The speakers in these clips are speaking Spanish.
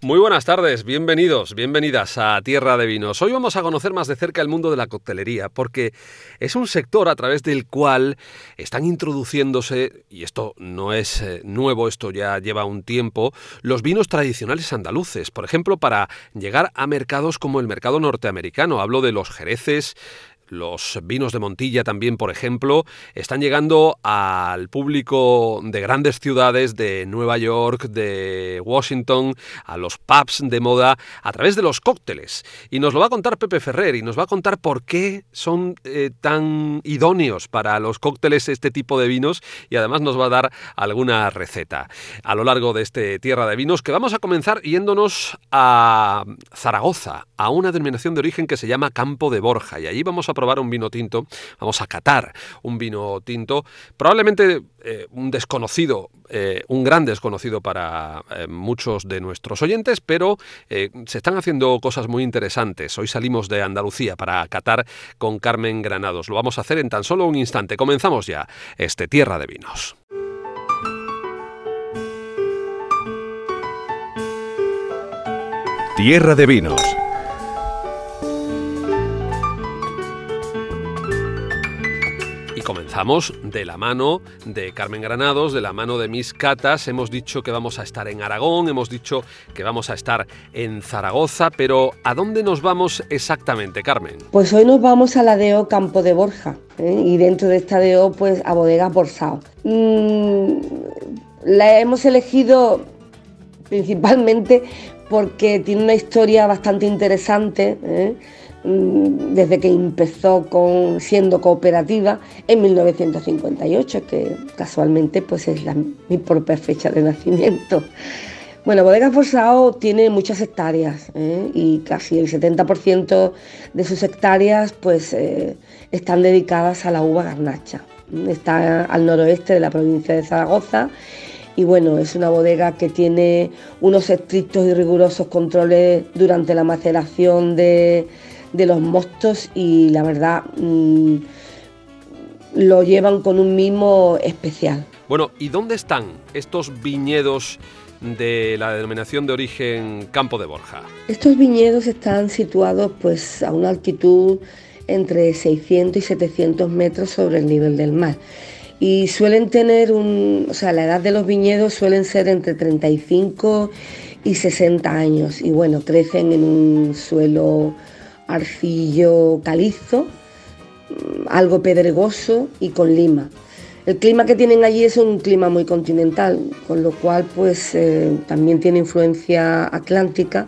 Muy buenas tardes, bienvenidos, bienvenidas a Tierra de Vinos. Hoy vamos a conocer más de cerca el mundo de la coctelería, porque es un sector a través del cual están introduciéndose, y esto no es eh, nuevo, esto ya lleva un tiempo, los vinos tradicionales andaluces. Por ejemplo, para llegar a mercados como el mercado norteamericano. Hablo de los jereces, los vinos de Montilla también, por ejemplo, están llegando al público de grandes ciudades, de Nueva York, de Washington, a los pubs de moda, a través de los cócteles. Y nos lo va a contar Pepe Ferrer y nos va a contar por qué son eh, tan idóneos para los cócteles este tipo de vinos y además nos va a dar alguna receta a lo largo de este Tierra de Vinos que vamos a comenzar yéndonos a Zaragoza, a una denominación de origen que se llama Campo de Borja y allí vamos a probar un vino tinto, vamos a catar un vino tinto, probablemente eh, un desconocido, eh, un gran desconocido para eh, muchos de nuestros oyentes, pero se están haciendo cosas muy interesantes. Hoy salimos de Andalucía para catar con Carmen Granados. Lo vamos a hacer en tan solo un instante. Comenzamos ya este Tierra de Vinos. Tierra de Vinos comenzamos de la mano de Carmen Granados, de la mano de mis catas. Hemos dicho que vamos a estar en Aragón, hemos dicho que vamos a estar en Zaragoza, pero ¿a dónde nos vamos exactamente, Carmen? Pues hoy nos vamos a la DO Campo de Borja ¿eh? y dentro de esta DO pues a Bodegas Borsao. Mm, la hemos elegido principalmente porque tiene una historia bastante interesante. ¿eh? Mm, desde que empezó con, siendo cooperativa en 1958, que casualmente pues es mi propia fecha de nacimiento. Bueno, Bodegas Forsao tiene muchas hectáreas ¿eh? y casi el 70% de sus hectáreas pues eh, están dedicadas a la uva garnacha. Está al noroeste de la provincia de Zaragoza y bueno, es una bodega que tiene unos estrictos y rigurosos controles durante la maceración de, de los mostos y la verdad mm, lo llevan con un mimo especial. Bueno, ¿y dónde están estos viñedos de la denominación de origen Campo de Borja? Estos viñedos están situados pues a una altitud entre 600 y 700 metros sobre el nivel del mar y suelen tener un, o sea, la edad de los viñedos suelen ser entre 35 y 60 años y bueno, crecen en un suelo arcillo calizo, mm, algo pedregoso y con lima. El clima que tienen allí es un clima muy continental, con lo cual pues eh, también tiene influencia atlántica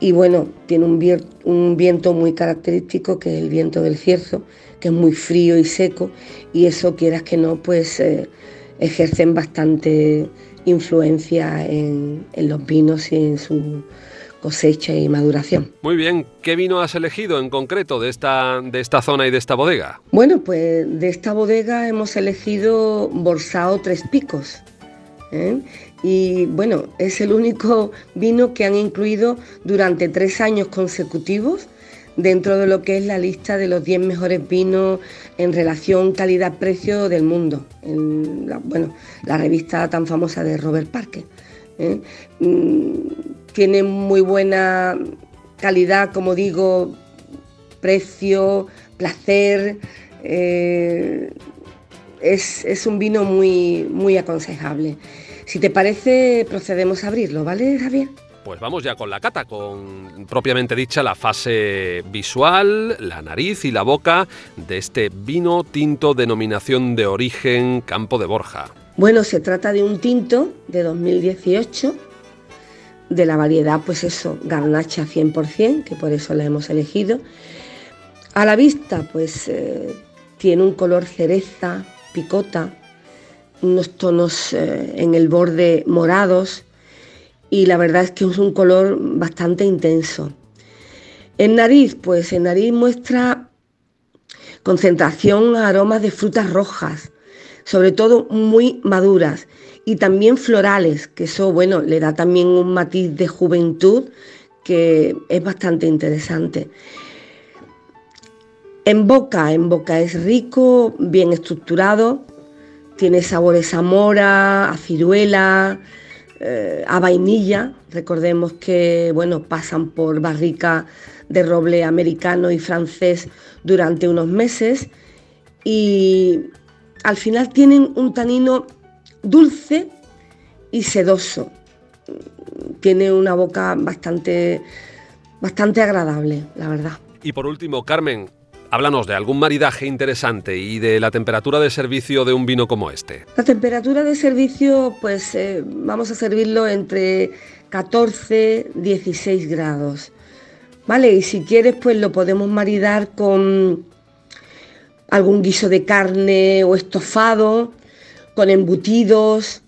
y bueno, tiene un, viento muy característico que es el viento del cierzo, que es muy frío y seco y eso quieras que no pues eh, ejercen bastante influencia en los vinos y en su cosecha y maduración. Muy bien, ¿qué vino has elegido en concreto de esta, de esta zona y de esta bodega? Bueno, pues de esta bodega hemos elegido Borsao Tres Picos. ¿eh? Y bueno, es el único vino que han incluido durante tres años consecutivos dentro de lo que es la lista de los 10 mejores vinos en relación calidad-precio del mundo, en la, bueno, la revista tan famosa de Robert Parker. ¿eh? Tiene muy buena calidad, como digo, precio, placer. Eh, es, un vino muy, muy aconsejable. Si te parece, procedemos a abrirlo, ¿vale, Javier? Pues vamos ya con la cata, con propiamente dicha la fase visual, la nariz y la boca de este vino tinto denominación de origen Campo de Borja. Bueno, se trata de un tinto de 2018 de la variedad, pues eso, garnacha 100%, que por eso la hemos elegido. A la vista, pues eh, tiene un color cereza, picota, unos tonos eh, en el borde morados y la verdad es que es un color bastante intenso. En nariz, pues en nariz muestra concentración aromas de frutas rojas, sobre todo muy maduras y también florales, que eso, bueno, le da también un matiz de juventud que es bastante interesante. En boca, en boca es rico, bien estructurado, tiene sabores a mora, a ciruela, eh, a vainilla. Recordemos que bueno, pasan por barrica de roble americano y francés durante unos meses y al final tienen un tanino dulce y sedoso. Tiene una boca bastante, bastante agradable, la verdad. Y por último, Carmen, háblanos de algún maridaje interesante y de la temperatura de servicio de un vino como este. La temperatura de servicio, pues eh, vamos a servirlo entre 14 y 16 grados. ¿Vale? Y si quieres, pues lo podemos maridar con algún guiso de carne o estofado, con embutidos,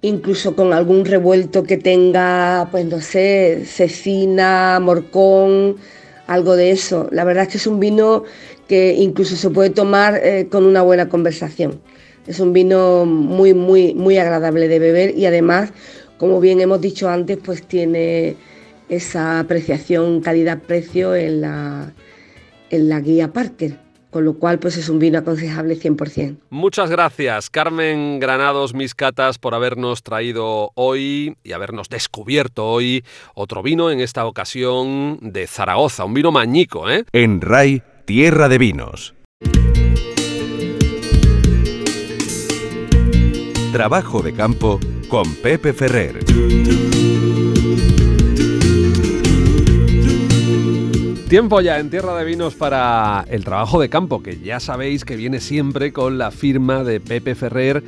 incluso con algún revuelto que tenga, pues no sé, cecina, morcón, algo de eso. La verdad es que es un vino que incluso se puede tomar eh, con una buena conversación. Es un vino muy, muy, muy agradable de beber y además, como bien hemos dicho antes, pues tiene esa apreciación calidad-precio en la, en la guía Parker con lo cual pues es un vino aconsejable 100%. Muchas gracias Carmen Granados Miscatas por habernos traído hoy y habernos descubierto hoy otro vino, en esta ocasión de Zaragoza, un vino mañico. ¿eh? En RAI, Tierra de Vinos. Trabajo de campo con Pepe Ferrer. Tiempo ya en Tierra de Vinos para el trabajo de campo, que ya sabéis que viene siempre con la firma de Pepe Ferrer,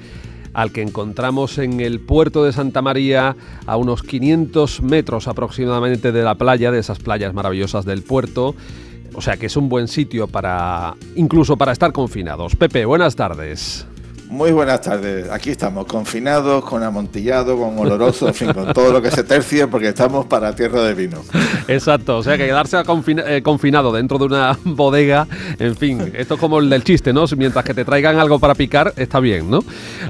al que encontramos en el puerto de Santa María, a unos 500 metros aproximadamente de la playa, de esas playas maravillosas del puerto. O sea que es un buen sitio para, incluso para estar confinados. Pepe, buenas tardes. Muy buenas tardes. Aquí estamos, confinados, con amontillado, con oloroso, en fin, con todo lo que se tercie, porque estamos para tierra de vino. Exacto, o sea que quedarse eh, confinado dentro de una bodega, en fin, esto es como el del chiste, ¿no? Mientras que te traigan algo para picar, está bien, ¿no?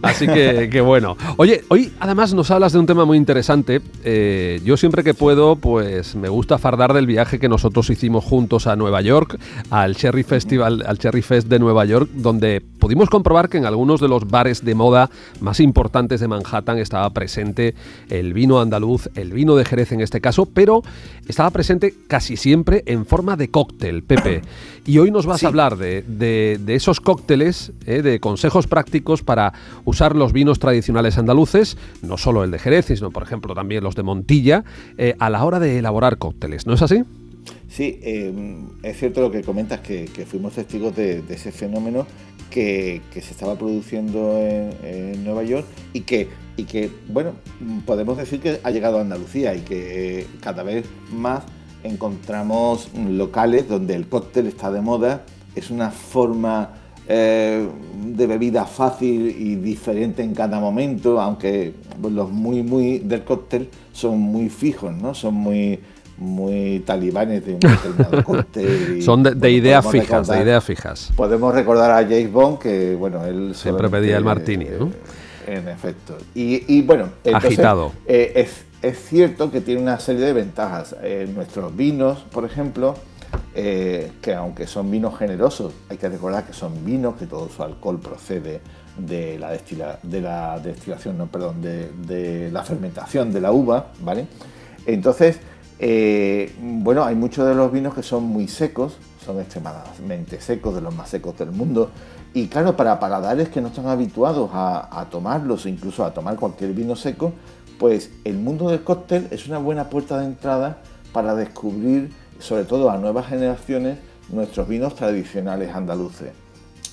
Así que, bueno. Oye, hoy además nos hablas de un tema muy interesante. Eh, yo siempre que puedo, pues me gusta fardar del viaje que nosotros hicimos juntos a Nueva York, al Cherry Festival, al Cherry Fest de Nueva York, donde pudimos comprobar que en algunos de los bares de moda más importantes de Manhattan estaba presente el vino andaluz, el vino de Jerez en este caso, pero estaba presente casi siempre en forma de cóctel, Pepe. Y hoy nos vas a hablar de, esos cócteles, eh, de consejos prácticos para usar los vinos tradicionales andaluces, no solo el de Jerez, sino por ejemplo también los de Montilla, eh, a la hora de elaborar cócteles, ¿no es así? Sí, em, es cierto lo que comentas, que, fuimos testigos de, ese fenómeno que, se estaba produciendo en, Nueva York y que, y que, bueno, podemos decir que ha llegado a Andalucía y que eh, cada vez más encontramos locales donde el cóctel está de moda, es una forma eh, de bebida fácil y diferente en cada momento, aunque los muy, muy del cóctel son muy fijos, ¿no? Son muy muy talibanes de un determinado corte. Son de, ideas fijas, de ideas fijas. Podemos recordar a James Bond que, bueno, él siempre pedía el martini, ¿no? Eh, en efecto. Y, bueno, agitado. Eh, es, es, cierto que tiene una serie de ventajas. Eh, nuestros vinos, por ejemplo, que aunque son vinos generosos, hay que recordar que son vinos, que todo su alcohol procede de la, destila, de la destilación, no, perdón, de, de la fermentación de la uva, ¿vale? Entonces, eh, bueno, hay muchos de los vinos que son muy secos, son extremadamente secos, de los más secos del mundo. Y claro, para paladares que no están habituados a, tomarlos, incluso a tomar cualquier vino seco, pues el mundo del cóctel es una buena puerta de entrada para descubrir, sobre todo a nuevas generaciones, nuestros vinos tradicionales andaluces.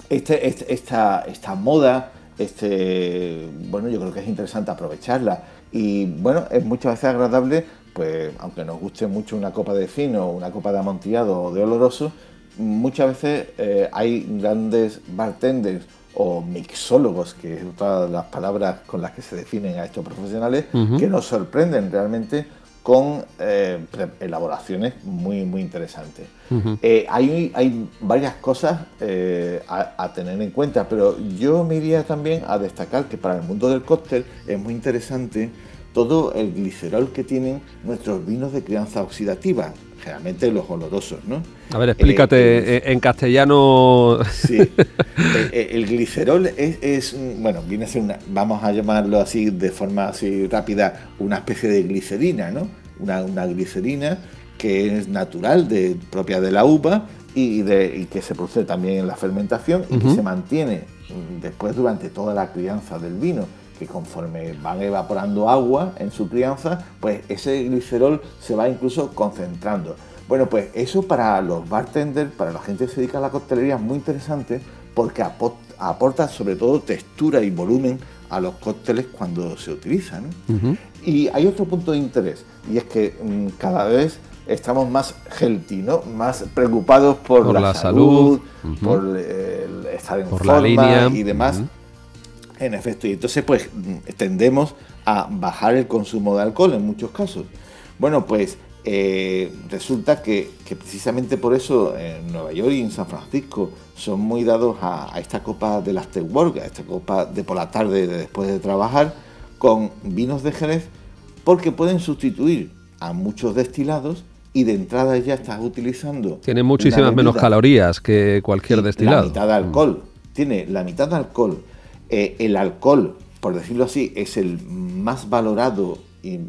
Este, este, esta, esta moda, este, bueno, yo creo que es interesante aprovecharla y bueno, es muchas veces agradable pues aunque nos guste mucho una copa de fino, una copa de amontillado o de oloroso, muchas veces eh, hay grandes bartenders o mixólogos, que es otra de las palabras con las que se definen a estos profesionales, que nos sorprenden realmente con eh, elaboraciones muy, muy interesantes. Eh, hay, hay, varias cosas a, a, tener en cuenta, pero yo me iría también a destacar que para el mundo del cóctel es muy interesante todo el glicerol que tienen nuestros vinos de crianza oxidativa, generalmente los olorosos, ¿no? A ver, explícate eh, eh, en castellano. Sí, el, glicerol es, bueno, viene a ser una, vamos a llamarlo así de forma así rápida, una especie de glicerina, ¿no? Una, glicerina que es natural, de, propia de la uva y, de, que se produce también en la fermentación y que se mantiene mm, después durante toda la crianza del vino que conforme van evaporando agua en su crianza, pues ese glicerol se va incluso concentrando. Bueno, pues eso para los bartenders, para la gente que se dedica a la coctelería es muy interesante porque aporta sobre todo textura y volumen a los cócteles cuando se utilizan. Y hay otro punto de interés, y es que mm, cada vez estamos más healthy, ¿no? más preocupados por, la, salud, por estar en forma y demás. En efecto, y entonces pues tendemos a bajar el consumo de alcohol en muchos casos. Bueno, pues eh, resulta que, precisamente por eso en Nueva York y en San Francisco son muy dados a, esta copa de after work, a esta copa de por la tarde después de trabajar, con vinos de Jerez, porque pueden sustituir a muchos destilados y de entrada ya estás utilizando... Tiene muchísimas menos calorías que cualquier destilado. La mitad de alcohol. Tiene la mitad de alcohol eh, el alcohol, por decirlo así, es el más valorado y,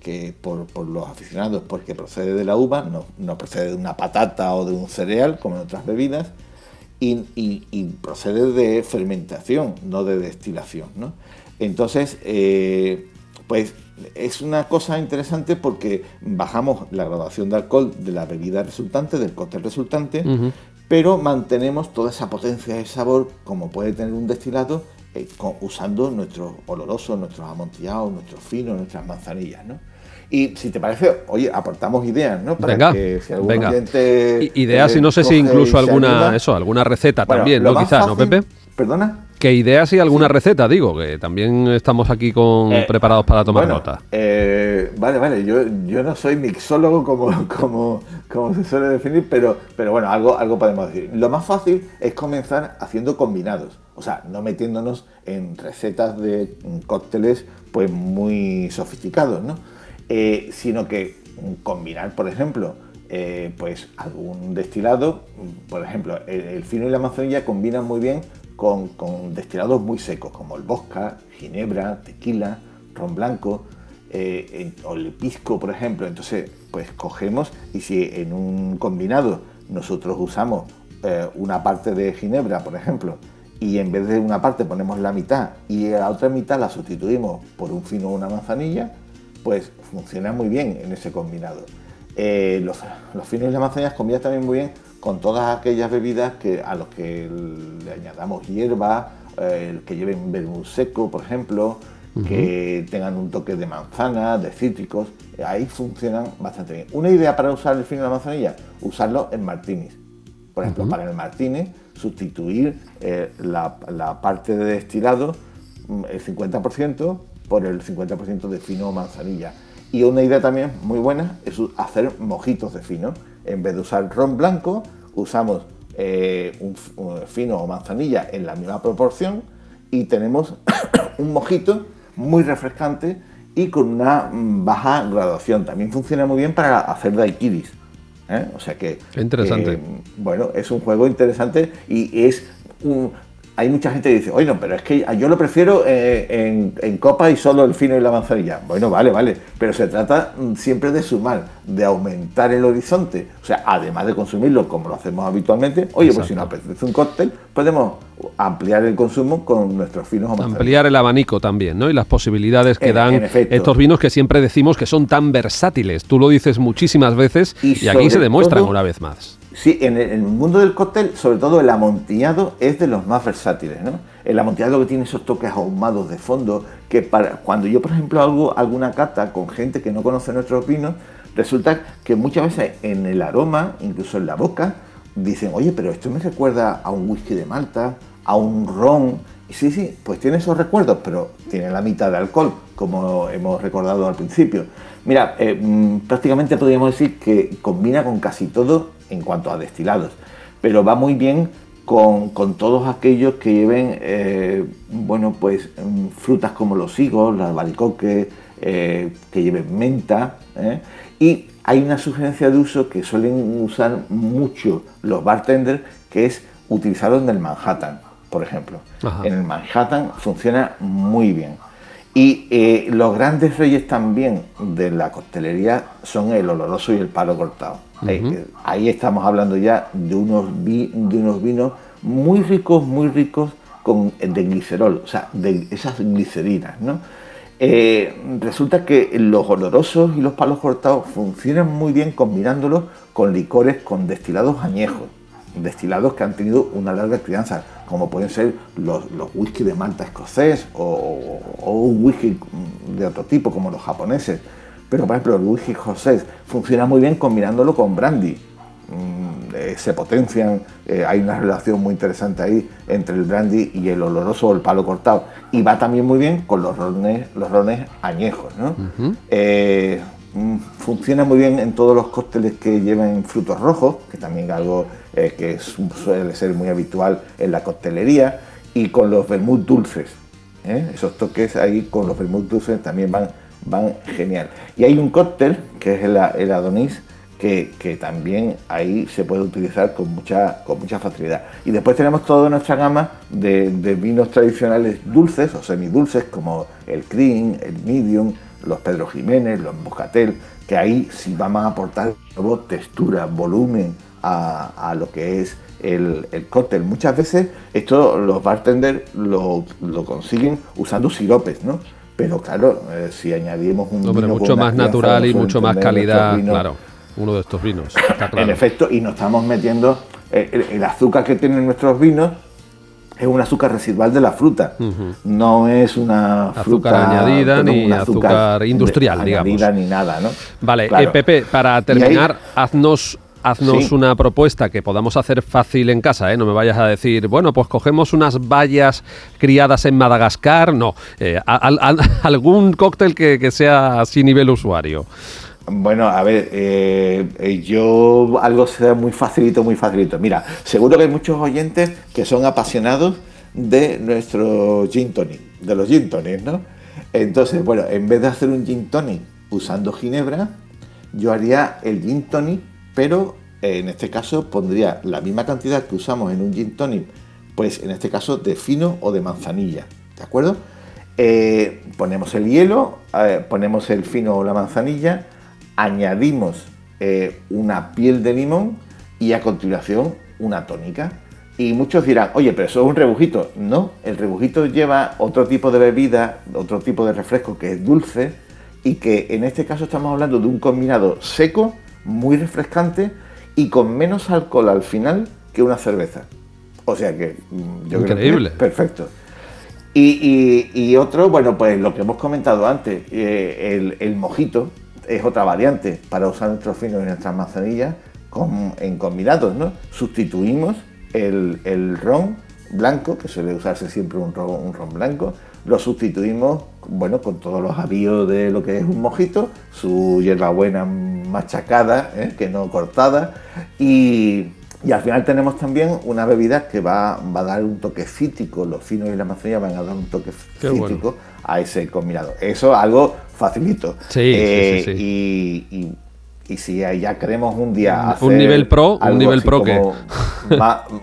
que por, los aficionados porque procede de la uva, no, procede de una patata o de un cereal como en otras bebidas, y, procede de fermentación, no de destilación. Entonces, eh, pues es una cosa interesante porque bajamos la graduación de alcohol de la bebida resultante, del cóctel resultante, pero mantenemos toda esa potencia de sabor como puede tener un destilado eh, usando nuestros olorosos, nuestros amontillados, nuestros finos, nuestras manzanillas, ¿no? Y si te parece, oye, aportamos ideas, ¿no? Para venga, que si algún venga. ideas y no sé si incluso alguna, eso, alguna receta también, ¿no? Quizás, ¿no, Pepe? Perdona. ¿Qué ideas y alguna receta? Digo, que también estamos aquí con eh, preparados para tomar nota. Eh, vale, vale, yo, yo no soy mixólogo como, como, como se suele definir, pero, pero bueno, algo, algo podemos decir. Lo más fácil es comenzar haciendo combinados. O sea, no metiéndonos en recetas de cócteles pues muy sofisticados, ¿no? Eh, sino que combinar, por ejemplo, eh, pues algún destilado, por ejemplo, el, fino y la manzanilla combinan muy bien con, destilados muy secos, como el vodka, ginebra, tequila, ron blanco, eh, o el pisco, por ejemplo. Entonces, pues cogemos y si en un combinado nosotros usamos una parte de ginebra, por ejemplo, y en vez de una parte ponemos la mitad y la otra mitad la sustituimos por un fino o una manzanilla, pues funciona muy bien en ese combinado. Eh, los, finos y las manzanillas combinan también muy bien con todas aquellas bebidas que, a los que le añadamos hierba, eh, que lleven vermut seco, por ejemplo, que tengan un toque de manzana, de cítricos, ahí funcionan bastante bien. Una idea para usar el fino y la manzanilla, usarlo en martinis. Por ejemplo, para el martini, sustituir eh, la, parte de destilado, mm, el 50%, por el 50% de fino o manzanilla. Y una idea también muy buena es hacer mojitos de fino. En vez de usar ron blanco, usamos eh, un, fino o manzanilla en la misma proporción y tenemos un mojito muy refrescante y con una mm, baja graduación. También funciona muy bien para hacer daiquiris. ¿Eh? O sea que. Interesante. bueno, es un juego interesante y es un, hay mucha gente que dice, oye, no, pero es que yo lo prefiero eh, en, copa y solo el fino y la manzanilla. Bueno, vale, vale, pero se trata mm, siempre de sumar, de aumentar el horizonte. O sea, además de consumirlo como lo hacemos habitualmente, oye, pues si nos apetece un cóctel, podemos ampliar el consumo con nuestros finos o manzanillas. Ampliar el abanico también, ¿no? Y las posibilidades que dan estos vinos que siempre decimos que son tan versátiles. Tú lo dices muchísimas veces y, aquí se demuestran una vez más. Sí, en el, mundo del cóctel, sobre todo el amontillado es de los más versátiles, ¿no? El amontillado que tiene esos toques ahumados de fondo, que para cuando yo, por ejemplo, hago alguna cata con gente que no conoce nuestros vinos, resulta que muchas veces en el aroma, incluso en la boca, dicen, oye, pero esto me recuerda a un whisky de Malta, a un ron. Y sí, sí, pues tiene esos recuerdos, pero tiene la mitad de alcohol, como hemos recordado al principio. Mira, eh, mm, prácticamente podríamos decir que combina con casi todo en cuanto a destilados, pero va muy bien con, todos aquellos que lleven, eh, bueno, pues mm, frutas como los higos, las albaricoques, que lleven menta. Y hay una sugerencia de uso que suelen usar mucho los bartenders, que es utilizarlo en el Manhattan, por ejemplo. En el Manhattan funciona muy bien. Y eh, los grandes reyes también de la coctelería son el oloroso y el palo cortado. ahí, estamos hablando ya de unos, de unos vinos muy ricos, muy ricos con, de glicerol, o sea, de esas glicerinas, ¿no? Eh, resulta que los olorosos y los palos cortados funcionan muy bien combinándolos con licores con destilados añejos, destilados que han tenido una larga crianza, como pueden ser los, los whisky de malta escocés o, un whisky de otro tipo, como los japoneses. Pero, por ejemplo, el whisky escocés funciona muy bien combinándolo con brandy. Mm, eh, se potencian, eh, hay una relación muy interesante ahí entre el brandy y el oloroso o el palo cortado. Y va también muy bien con los rones, los rones añejos. Eh, mm, funciona muy bien en todos los cócteles que lleven frutos rojos, que también es algo que suele ser muy habitual en la coctelería, y con los vermut dulces. Esos toques ahí con los vermut dulces también van, genial. Y hay un cóctel que es el, el Adonis, que, también ahí se puede utilizar con mucha, con mucha facilidad. Y después tenemos toda nuestra gama de, vinos tradicionales dulces o semidulces como el cream, el medium, los Pedro Jiménez, los Moscatel, que ahí sí vamos a aportar textura, volumen a, lo que es el, el, cóctel. Muchas veces esto los bartenders lo, consiguen usando siropes, ¿no? Pero claro, eh, si añadimos un vino mucho más natural y mucho más calidad, claro uno de estos vinos. En efecto, y nos estamos metiendo, eh, el, azúcar que tienen nuestros vinos es un azúcar residual de la fruta, no es una azúcar añadida ni azúcar, industrial, añadida, ni nada, ¿no? Vale, eh, Pepe, para terminar, haznos haznos una propuesta que podamos hacer fácil en casa, ¿eh? No me vayas a decir, bueno, pues cogemos unas bayas criadas en Madagascar. No, eh, algún cóctel que, que sea así nivel usuario. Bueno, a ver, eh, yo algo sea muy facilito, muy facilito. Mira, seguro que hay muchos oyentes que son apasionados de nuestro gin tonic, de los gin tonics, ¿no? Entonces, bueno, en vez de hacer un gin tonic usando ginebra, yo haría el gin tonic, pero eh, en este caso pondría la misma cantidad que usamos en un gin tonic, pues en este caso de fino o de manzanilla, ¿de acuerdo? ponemos el hielo, ponemos el fino o la manzanilla, añadimos eh, una piel de limón y a continuación una tónica. Y muchos dirán, oye, pero eso es un rebujito. No, el rebujito lleva otro tipo de bebida, otro tipo de refresco que es dulce y que en este caso estamos hablando de un combinado seco, muy refrescante y con menos alcohol al final que una cerveza. O sea que mm, yo Increíble. creo que perfecto. Y, otro, bueno, pues lo que hemos comentado antes, eh, el, el mojito, es otra variante para usar nuestros finos y nuestras manzanillas en combinados, ¿no? Sustituimos el, ron blanco, que suele usarse siempre un ron, un ron blanco, lo sustituimos bueno, con todos los avíos de lo que es un mojito, su hierbabuena machacada, ¿eh? que no cortada, y, al final tenemos también una bebida que va, a dar un toque cítrico, los finos y la manzanilla van a dar un toque cítrico a ese combinado. Eso es algo facilito. Sí, sí, eh, Y, y, si ya queremos un día hacer un nivel pro, un nivel pro que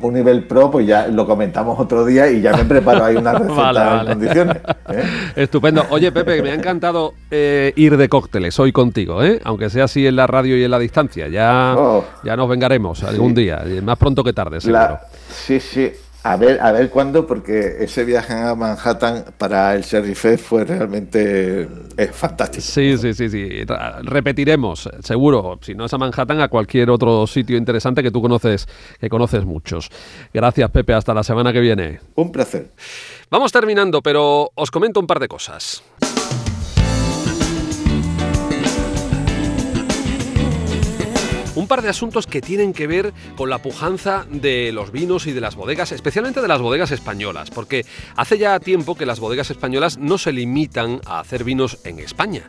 un nivel pro, pues ya lo comentamos otro día y ya me preparo ahí una receta en condiciones. ¿eh? Estupendo. Oye, Pepe, me ha encantado eh, ir de cócteles hoy contigo, ¿eh? aunque sea así en la radio y en la distancia. Ya, oh. ya nos vengaremos algún día, más pronto que tarde, seguro. sí, sí. A ver, a ver cuándo, porque ese viaje a Manhattan para el Sheriff fue realmente eh, fantástico. Sí, sí, sí, sí. Repetiremos, seguro, si no es a Manhattan, a cualquier otro sitio interesante que tú conoces, que conoces muchos. Gracias, Pepe. Hasta la semana que viene. Un placer. Vamos terminando, pero os comento un par de cosas. Un par de asuntos que tienen que ver con la pujanza de los vinos y de las bodegas, especialmente de las bodegas españolas, porque hace ya tiempo que las bodegas españolas no se limitan a hacer vinos en España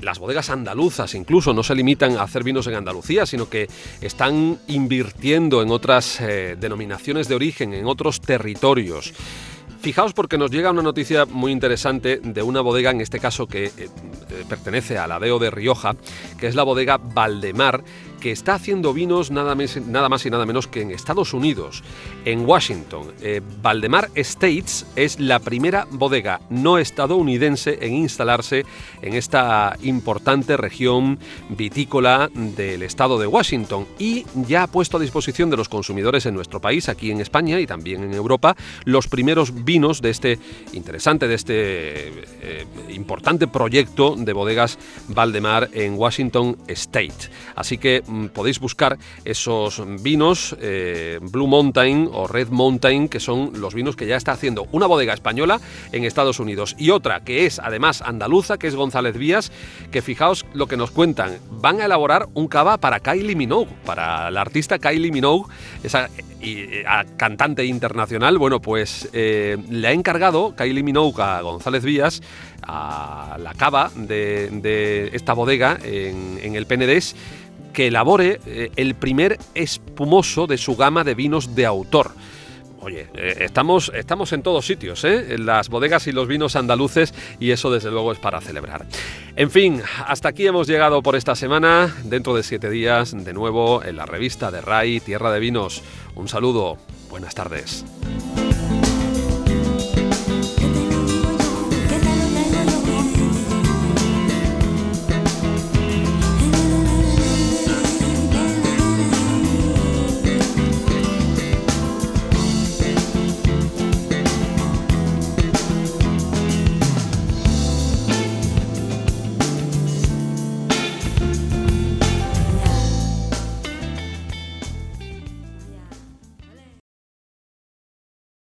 las bodegas andaluzas incluso no se limitan a hacer vinos en Andalucía, sino que están invirtiendo en otras eh, denominaciones de origen, en otros territorios. Fijaos porque nos llega una noticia muy interesante de una bodega, en este caso que eh, eh, pertenece a la DEO de Rioja, que es la bodega Valdemar, que está haciendo vinos nada más, y nada menos que en Estados Unidos, en Washington. Eh, Valdemar Estates es la primera bodega no estadounidense en instalarse en esta importante región vitícola del estado de Washington y ya ha puesto a disposición de los consumidores en nuestro país, aquí en España y también en Europa, los primeros vinos de este interesante, de este eh, importante proyecto de bodegas Valdemar en Washington State. Así que podéis buscar esos vinos eh, Blue Mountain o Red Mountain, que son los vinos que ya está haciendo una bodega española en Estados Unidos. Y otra que es además andaluza, que es González Vías, que fijaos lo que nos cuentan, van a elaborar un cava para Kylie Minogue, para la artista Kylie Minogue, esa cantante internacional, bueno, pues eh, le ha encargado Kylie Minogue a González Vías a la cava de, esta bodega en, en el Penedés que elabore eh, el primer espumoso de su gama de vinos de autor. Oye, eh, estamos, estamos en todos sitios, ¿eh? en las bodegas y los vinos andaluces, y eso desde luego es para celebrar. En fin, hasta aquí hemos llegado por esta semana. Dentro de siete días, de nuevo, en la revista de RAI Tierra de Vinos. Un saludo, buenas tardes.